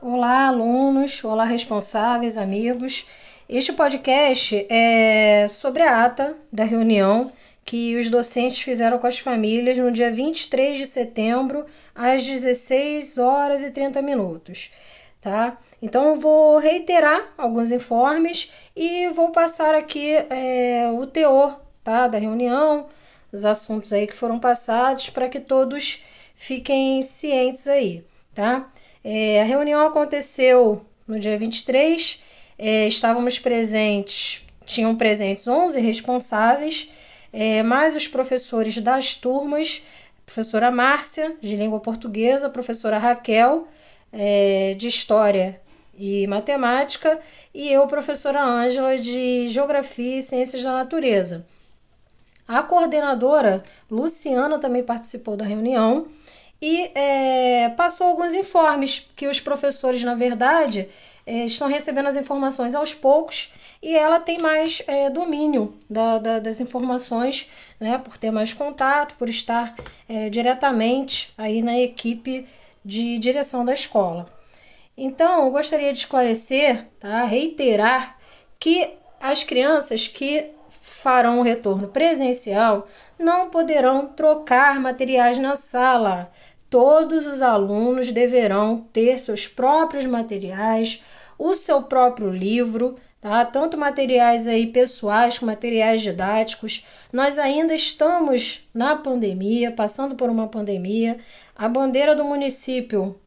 Olá, alunos, olá, responsáveis, amigos. Este podcast é sobre a ata da reunião que os docentes fizeram com as famílias no dia 23 de setembro, às 16 horas e 30 minutos. Tá? Então, vou reiterar alguns informes e vou passar aqui é, o teor tá, da reunião, os assuntos aí que foram passados, para que todos fiquem cientes aí. Tá? É, a reunião aconteceu no dia 23, é, estávamos presentes, tinham presentes 11 responsáveis, é, mais os professores das turmas, professora Márcia, de língua portuguesa, professora Raquel, é, de história e matemática, e eu, professora Ângela, de geografia e ciências da natureza. A coordenadora Luciana também participou da reunião e é, passou alguns informes que os professores, na verdade, é, estão recebendo as informações aos poucos e ela tem mais é, domínio da, da, das informações, né, por ter mais contato, por estar é, diretamente aí na equipe de direção da escola. Então, eu gostaria de esclarecer, tá, reiterar que as crianças que farão o retorno presencial não poderão trocar materiais na sala. Todos os alunos deverão ter seus próprios materiais, o seu próprio livro, tá? Tanto materiais aí pessoais como materiais didáticos. Nós ainda estamos na pandemia, passando por uma pandemia. A bandeira do município,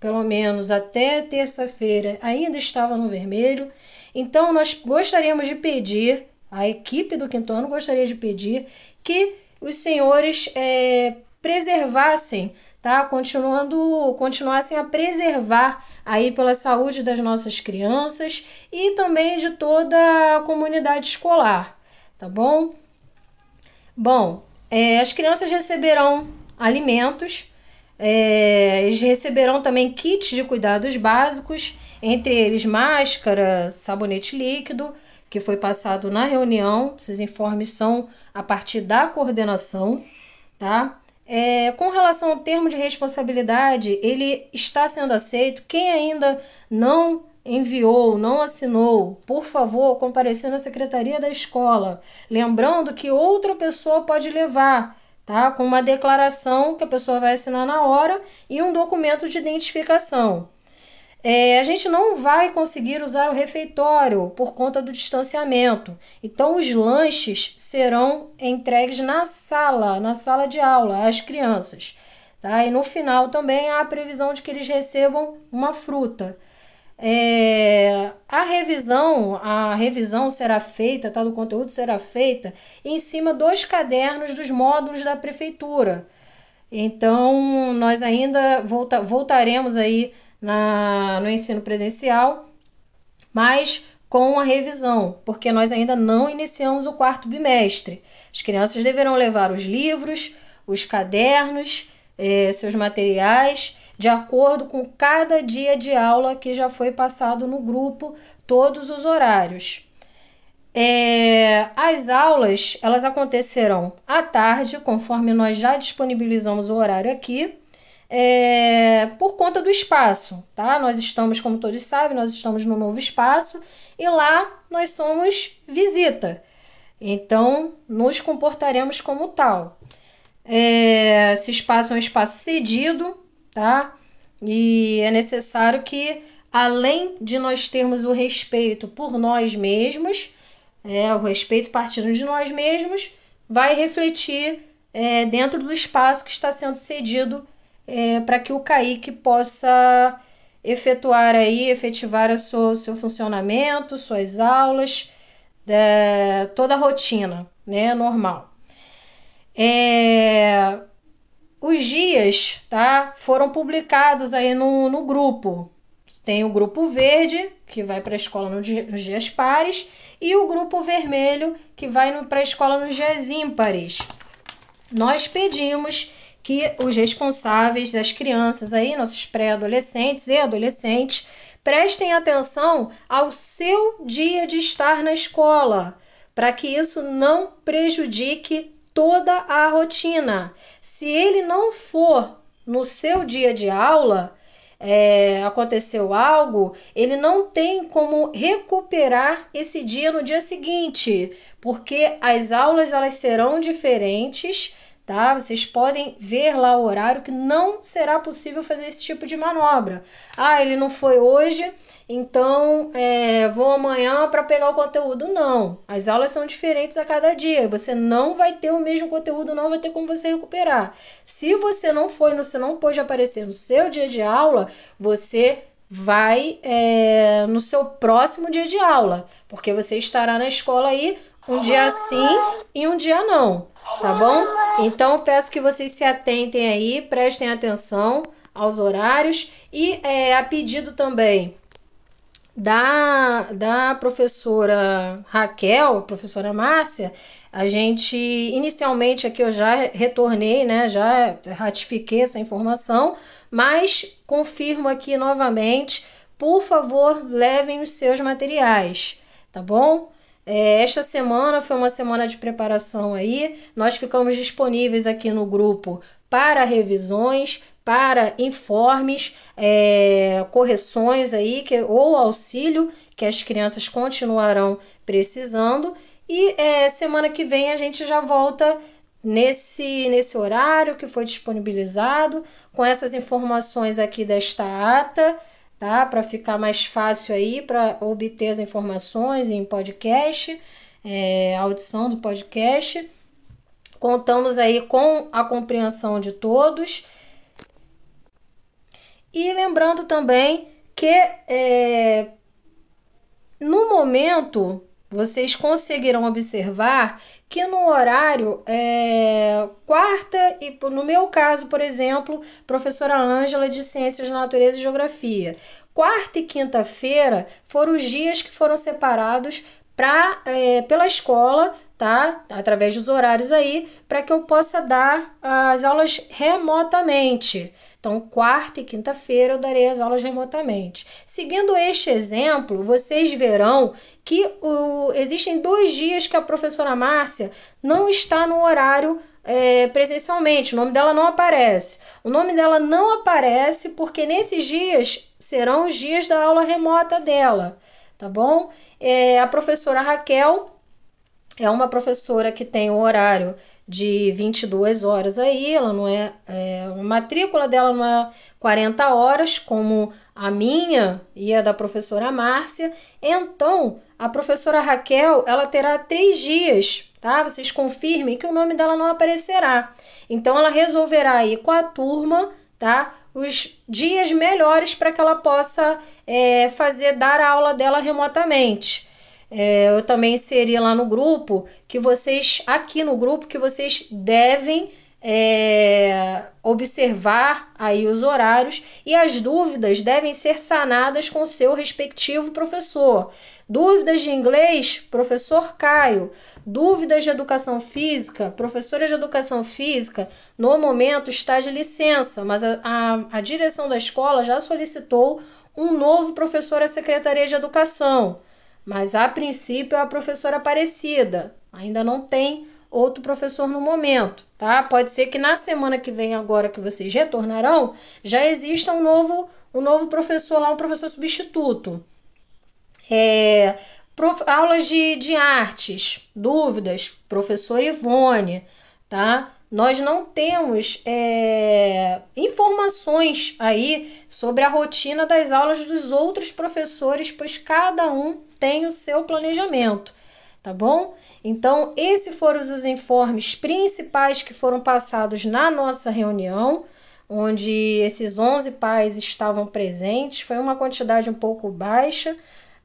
pelo menos até terça-feira, ainda estava no vermelho. Então nós gostaríamos de pedir, a equipe do quinto ano gostaria de pedir que os senhores é, preservassem tá? Continuando, continuassem a preservar aí pela saúde das nossas crianças e também de toda a comunidade escolar, tá bom? Bom, é, as crianças receberão alimentos, é, eles receberão também kits de cuidados básicos, entre eles máscara, sabonete líquido, que foi passado na reunião. Esses informes são a partir da coordenação, tá? É, com relação ao termo de responsabilidade, ele está sendo aceito. Quem ainda não enviou, não assinou, por favor, comparecer na secretaria da escola. Lembrando que outra pessoa pode levar, tá? Com uma declaração que a pessoa vai assinar na hora e um documento de identificação. É, a gente não vai conseguir usar o refeitório por conta do distanciamento. Então, os lanches serão entregues na sala, na sala de aula, às crianças. Tá? E no final também há a previsão de que eles recebam uma fruta. É, a revisão, a revisão será feita, tá, do conteúdo será feita em cima dos cadernos dos módulos da prefeitura. Então, nós ainda volta, voltaremos aí na, no ensino presencial, mas com a revisão, porque nós ainda não iniciamos o quarto bimestre. As crianças deverão levar os livros, os cadernos, eh, seus materiais, de acordo com cada dia de aula que já foi passado no grupo, todos os horários. É, as aulas elas acontecerão à tarde, conforme nós já disponibilizamos o horário aqui, é, por conta do espaço, tá? Nós estamos, como todos sabem, nós estamos no novo espaço e lá nós somos visita. Então, nos comportaremos como tal. É, esse espaço é um espaço cedido, tá? E é necessário que, além de nós termos o respeito por nós mesmos, é, o respeito partindo de nós mesmos, vai refletir é, dentro do espaço que está sendo cedido é, para que o Kaique possa efetuar aí, efetivar o seu, seu funcionamento, suas aulas, é, toda a rotina, né, normal. É, os dias, tá, foram publicados aí no, no grupo. Tem o grupo verde, que vai para a escola nos dias pares, e o grupo vermelho, que vai para a escola nos dias ímpares. Nós pedimos que os responsáveis das crianças aí, nossos pré-adolescentes e adolescentes, prestem atenção ao seu dia de estar na escola, para que isso não prejudique toda a rotina. Se ele não for no seu dia de aula, é, aconteceu algo, ele não tem como recuperar esse dia no dia seguinte, porque as aulas elas serão diferentes tá? Vocês podem ver lá o horário que não será possível fazer esse tipo de manobra. Ah, ele não foi hoje, então é, vou amanhã para pegar o conteúdo. Não, as aulas são diferentes a cada dia. Você não vai ter o mesmo conteúdo, não vai ter como você recuperar. Se você não foi, você não pôde aparecer no seu dia de aula, você vai é, no seu próximo dia de aula, porque você estará na escola aí um dia sim e um dia não, tá bom? Então peço que vocês se atentem aí, prestem atenção aos horários e é, a pedido também da, da professora Raquel, professora Márcia, a gente inicialmente aqui eu já retornei, né? Já ratifiquei essa informação, mas confirmo aqui novamente, por favor, levem os seus materiais, tá bom? É, esta semana foi uma semana de preparação aí. Nós ficamos disponíveis aqui no grupo para revisões, para informes, é, correções aí, que, ou auxílio que as crianças continuarão precisando. E é, semana que vem a gente já volta nesse, nesse horário que foi disponibilizado, com essas informações aqui desta ata tá? Para ficar mais fácil aí para obter as informações em podcast, é, audição do podcast. Contamos aí com a compreensão de todos. E lembrando também que é, no momento vocês conseguirão observar que no horário é, quarta e no meu caso, por exemplo, professora Ângela de Ciências da Natureza e Geografia, quarta e quinta-feira foram os dias que foram separados para é, pela escola, tá? Através dos horários aí, para que eu possa dar as aulas remotamente. Então, quarta e quinta-feira eu darei as aulas remotamente. Seguindo este exemplo, vocês verão que o, existem dois dias que a professora Márcia não está no horário é, presencialmente, o nome dela não aparece. O nome dela não aparece porque nesses dias serão os dias da aula remota dela, tá bom? É, a professora Raquel é uma professora que tem o horário de 22 horas aí, ela não é, é, a matrícula dela não é 40 horas como a minha e a da professora Márcia. Então, a professora Raquel, ela terá três dias, tá? Vocês confirmem que o nome dela não aparecerá. Então, ela resolverá ir com a turma, tá? Os dias melhores para que ela possa é, fazer, dar a aula dela remotamente. É, eu também inseri lá no grupo que vocês, aqui no grupo, que vocês devem é, observar aí os horários e as dúvidas devem ser sanadas com seu respectivo professor. Dúvidas de inglês, professor Caio. Dúvidas de educação física, professora de educação física, no momento está de licença, mas a, a, a direção da escola já solicitou um novo professor à Secretaria de Educação mas a princípio é a professora Aparecida. Ainda não tem outro professor no momento, tá? Pode ser que na semana que vem, agora que vocês retornarão, já exista um novo, um novo professor lá, um professor substituto. É, prof, aulas de, de artes, dúvidas, professor Ivone, tá? Nós não temos é, informações aí sobre a rotina das aulas dos outros professores, pois cada um tem o seu planejamento, tá bom? Então, esses foram os informes principais que foram passados na nossa reunião, onde esses 11 pais estavam presentes. Foi uma quantidade um pouco baixa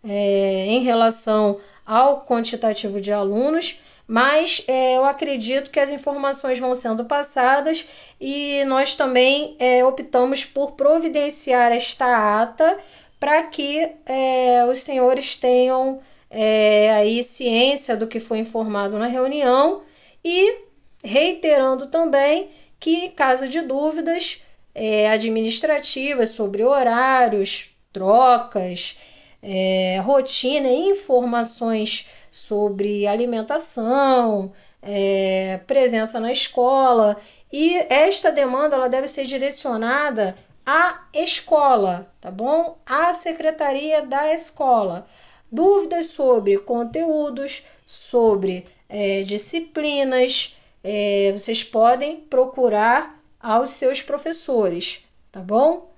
é, em relação ao quantitativo de alunos, mas é, eu acredito que as informações vão sendo passadas e nós também é, optamos por providenciar esta ata para que é, os senhores tenham é, aí ciência do que foi informado na reunião e reiterando também que, em caso de dúvidas é, administrativas sobre horários, trocas, é, rotina e informações sobre alimentação, é, presença na escola e esta demanda ela deve ser direcionada à escola, tá bom? À secretaria da escola. Dúvidas sobre conteúdos, sobre é, disciplinas, é, vocês podem procurar aos seus professores, tá bom?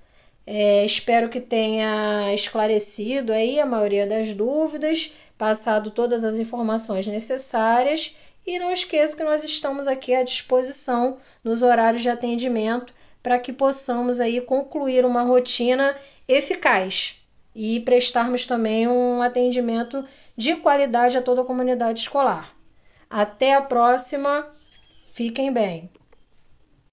É, espero que tenha esclarecido aí a maioria das dúvidas, passado todas as informações necessárias e não esqueça que nós estamos aqui à disposição nos horários de atendimento para que possamos aí concluir uma rotina eficaz e prestarmos também um atendimento de qualidade a toda a comunidade escolar. Até a próxima, fiquem bem.